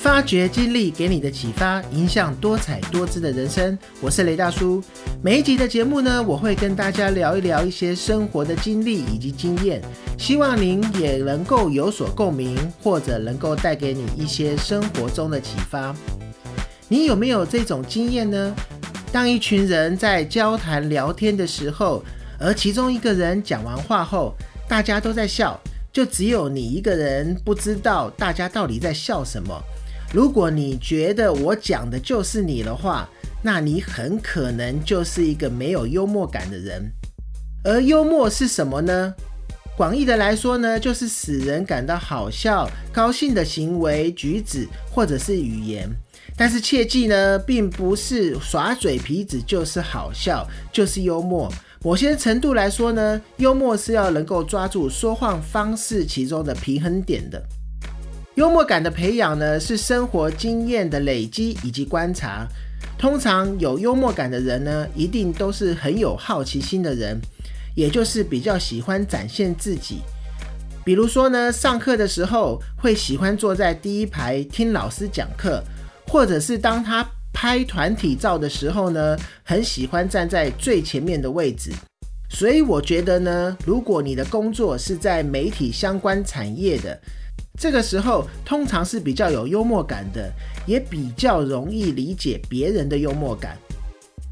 发掘经历给你的启发，影响多彩多姿的人生。我是雷大叔。每一集的节目呢，我会跟大家聊一聊一些生活的经历以及经验，希望您也能够有所共鸣，或者能够带给你一些生活中的启发。你有没有这种经验呢？当一群人在交谈聊天的时候，而其中一个人讲完话后，大家都在笑，就只有你一个人不知道大家到底在笑什么。如果你觉得我讲的就是你的话，那你很可能就是一个没有幽默感的人。而幽默是什么呢？广义的来说呢，就是使人感到好笑、高兴的行为、举止或者是语言。但是切记呢，并不是耍嘴皮子就是好笑，就是幽默。某些程度来说呢，幽默是要能够抓住说话方式其中的平衡点的。幽默感的培养呢，是生活经验的累积以及观察。通常有幽默感的人呢，一定都是很有好奇心的人，也就是比较喜欢展现自己。比如说呢，上课的时候会喜欢坐在第一排听老师讲课，或者是当他拍团体照的时候呢，很喜欢站在最前面的位置。所以我觉得呢，如果你的工作是在媒体相关产业的，这个时候通常是比较有幽默感的，也比较容易理解别人的幽默感。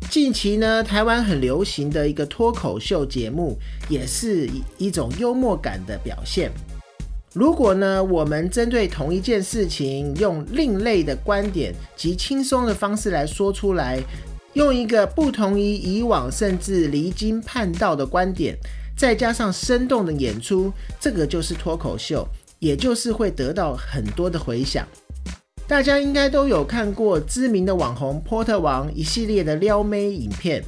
近期呢，台湾很流行的一个脱口秀节目，也是一种幽默感的表现。如果呢，我们针对同一件事情，用另类的观点及轻松的方式来说出来，用一个不同于以往甚至离经叛道的观点，再加上生动的演出，这个就是脱口秀。也就是会得到很多的回响。大家应该都有看过知名的网红波特王一系列的撩妹影片，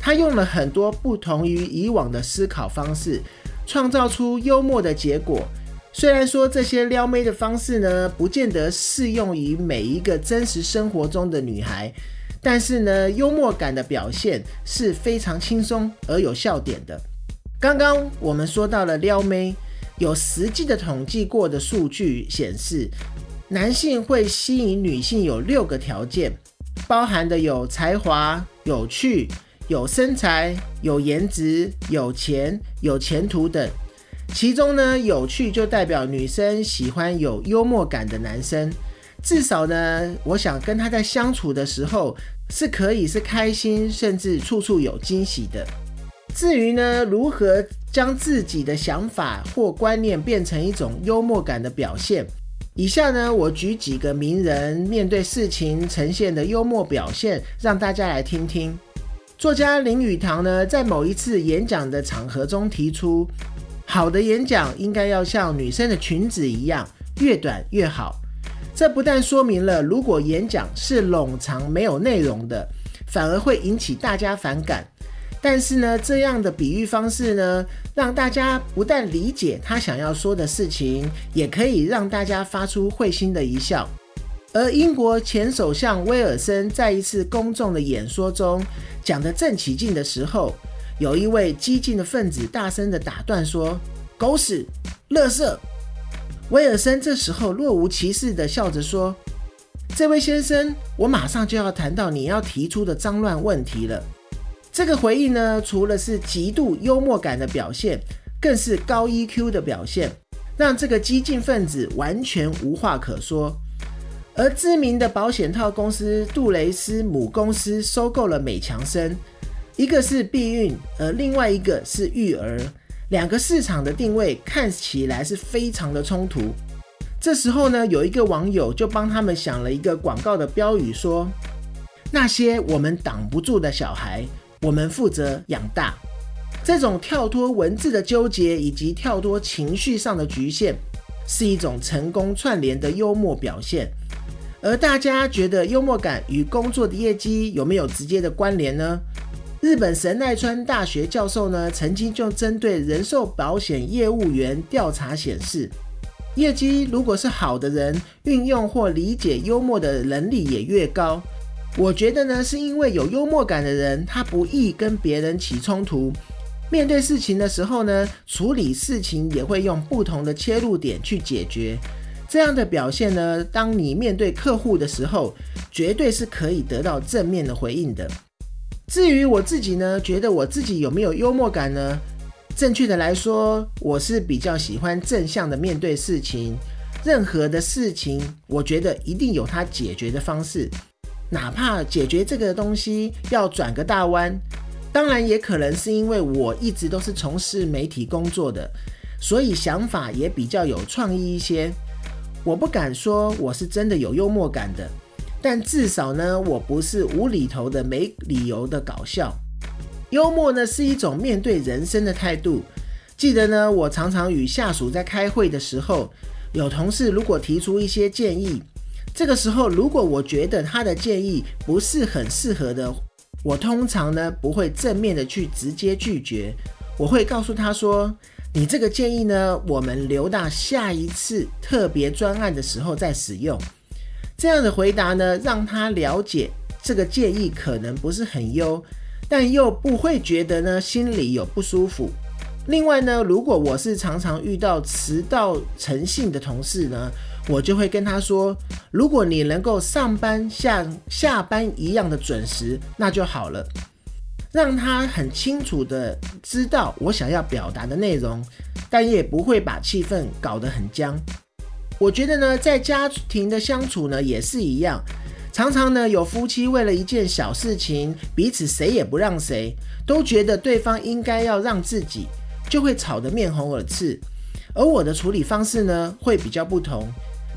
他用了很多不同于以往的思考方式，创造出幽默的结果。虽然说这些撩妹的方式呢，不见得适用于每一个真实生活中的女孩，但是呢，幽默感的表现是非常轻松而有笑点的。刚刚我们说到了撩妹。有实际的统计过的数据显示，男性会吸引女性有六个条件，包含的有才华、有趣、有身材、有颜值、有钱、有前途等。其中呢，有趣就代表女生喜欢有幽默感的男生，至少呢，我想跟他在相处的时候是可以是开心，甚至处处有惊喜的。至于呢，如何？将自己的想法或观念变成一种幽默感的表现。以下呢，我举几个名人面对事情呈现的幽默表现，让大家来听听。作家林语堂呢，在某一次演讲的场合中提出，好的演讲应该要像女生的裙子一样，越短越好。这不但说明了，如果演讲是冗长没有内容的，反而会引起大家反感。但是呢，这样的比喻方式呢，让大家不但理解他想要说的事情，也可以让大家发出会心的一笑。而英国前首相威尔森在一次公众的演说中讲得正起劲的时候，有一位激进的分子大声的打断说：“狗屎，垃圾！”威尔森这时候若无其事的笑着说：“这位先生，我马上就要谈到你要提出的脏乱问题了。”这个回应呢，除了是极度幽默感的表现，更是高 EQ 的表现，让这个激进分子完全无话可说。而知名的保险套公司杜蕾斯母公司收购了美强生，一个是避孕，而另外一个是育儿，两个市场的定位看起来是非常的冲突。这时候呢，有一个网友就帮他们想了一个广告的标语，说：“那些我们挡不住的小孩。”我们负责养大，这种跳脱文字的纠结以及跳脱情绪上的局限，是一种成功串联的幽默表现。而大家觉得幽默感与工作的业绩有没有直接的关联呢？日本神奈川大学教授呢，曾经就针对人寿保险业务员调查显示，业绩如果是好的人，运用或理解幽默的能力也越高。我觉得呢，是因为有幽默感的人，他不易跟别人起冲突。面对事情的时候呢，处理事情也会用不同的切入点去解决。这样的表现呢，当你面对客户的时候，绝对是可以得到正面的回应的。至于我自己呢，觉得我自己有没有幽默感呢？正确的来说，我是比较喜欢正向的面对事情。任何的事情，我觉得一定有它解决的方式，哪怕解决这个东西要转个大弯。当然，也可能是因为我一直都是从事媒体工作的，所以想法也比较有创意一些。我不敢说我是真的有幽默感的，但至少呢，我不是无厘头的、没理由的搞笑。幽默呢，是一种面对人生的态度。记得呢，我常常与下属在开会的时候，有同事如果提出一些建议，这个时候如果我觉得他的建议不是很适合的，我通常呢不会正面的去直接拒绝，我会告诉他说：“你这个建议呢，我们留到下一次特别专案的时候再使用。”这样的回答呢，让他了解这个建议可能不是很优。但又不会觉得呢心里有不舒服。另外呢，如果我是常常遇到迟到诚信的同事呢，我就会跟他说：如果你能够上班像下班一样的准时，那就好了。让他很清楚的知道我想要表达的内容，但也不会把气氛搞得很僵。我觉得呢，在家庭的相处呢，也是一样。常常呢，有夫妻为了一件小事情，彼此谁也不让谁，都觉得对方应该要让自己，就会吵得面红耳赤。而我的处理方式呢，会比较不同。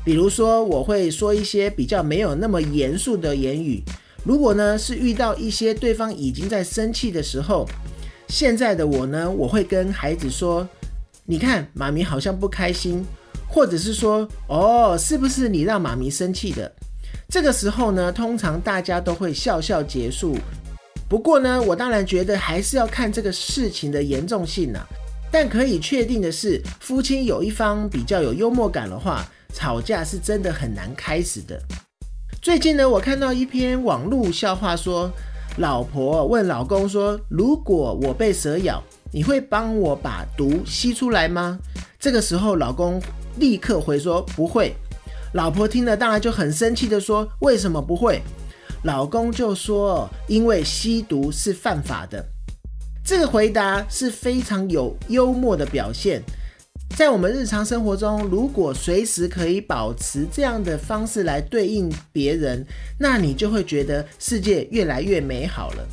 比如说，我会说一些比较没有那么严肃的言语。如果呢是遇到一些对方已经在生气的时候，现在的我呢，我会跟孩子说：“你看，妈咪好像不开心。”或者是说：“哦，是不是你让妈咪生气的？”这个时候呢，通常大家都会笑笑结束。不过呢，我当然觉得还是要看这个事情的严重性呐。但可以确定的是，夫妻有一方比较有幽默感的话，吵架是真的很难开始的。最近呢，我看到一篇网络笑话，说老婆问老公说：“如果我被蛇咬，你会帮我把毒吸出来吗？”这个时候，老公立刻回说：“不会。”老婆听了当然就很生气的说：“为什么不会？”老公就说：“因为吸毒是犯法的。”这个回答是非常有幽默的表现。在我们日常生活中，如果随时可以保持这样的方式来对应别人，那你就会觉得世界越来越美好了。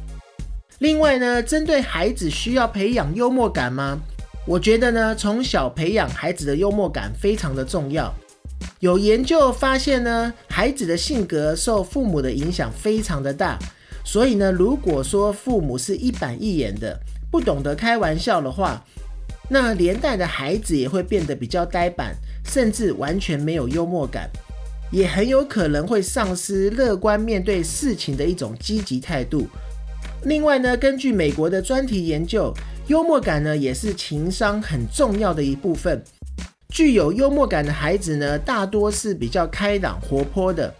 另外呢，针对孩子需要培养幽默感吗？我觉得呢，从小培养孩子的幽默感非常的重要。有研究发现呢，孩子的性格受父母的影响非常的大，所以呢，如果说父母是一板一眼的，不懂得开玩笑的话，那连带的孩子也会变得比较呆板，甚至完全没有幽默感，也很有可能会丧失乐观面对事情的一种积极态度。另外呢，根据美国的专题研究，幽默感呢也是情商很重要的一部分。具有幽默感的孩子呢，大多是比较开朗活泼的，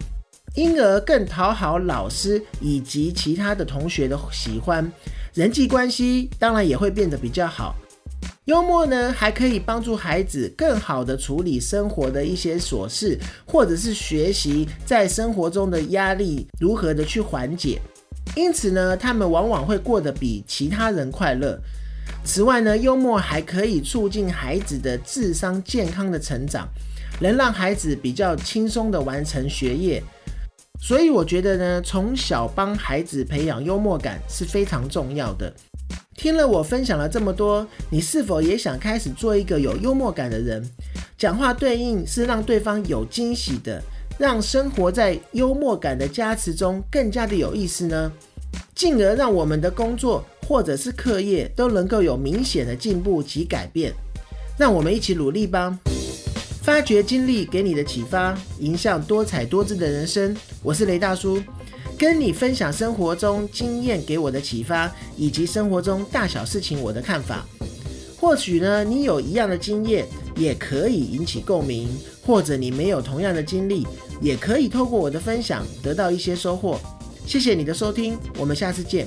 因而更讨好老师以及其他的同学的喜欢，人际关系当然也会变得比较好。幽默呢，还可以帮助孩子更好的处理生活的一些琐事，或者是学习在生活中的压力如何的去缓解。因此呢，他们往往会过得比其他人快乐。此外呢，幽默还可以促进孩子的智商健康的成长，能让孩子比较轻松的完成学业。所以我觉得呢，从小帮孩子培养幽默感是非常重要的。听了我分享了这么多，你是否也想开始做一个有幽默感的人？讲话对应是让对方有惊喜的，让生活在幽默感的加持中更加的有意思呢？进而让我们的工作或者是课业都能够有明显的进步及改变，让我们一起努力吧！发掘经历给你的启发，影响多彩多姿的人生。我是雷大叔，跟你分享生活中经验给我的启发，以及生活中大小事情我的看法。或许呢，你有一样的经验，也可以引起共鸣；或者你没有同样的经历，也可以透过我的分享得到一些收获。谢谢你的收听，我们下次见。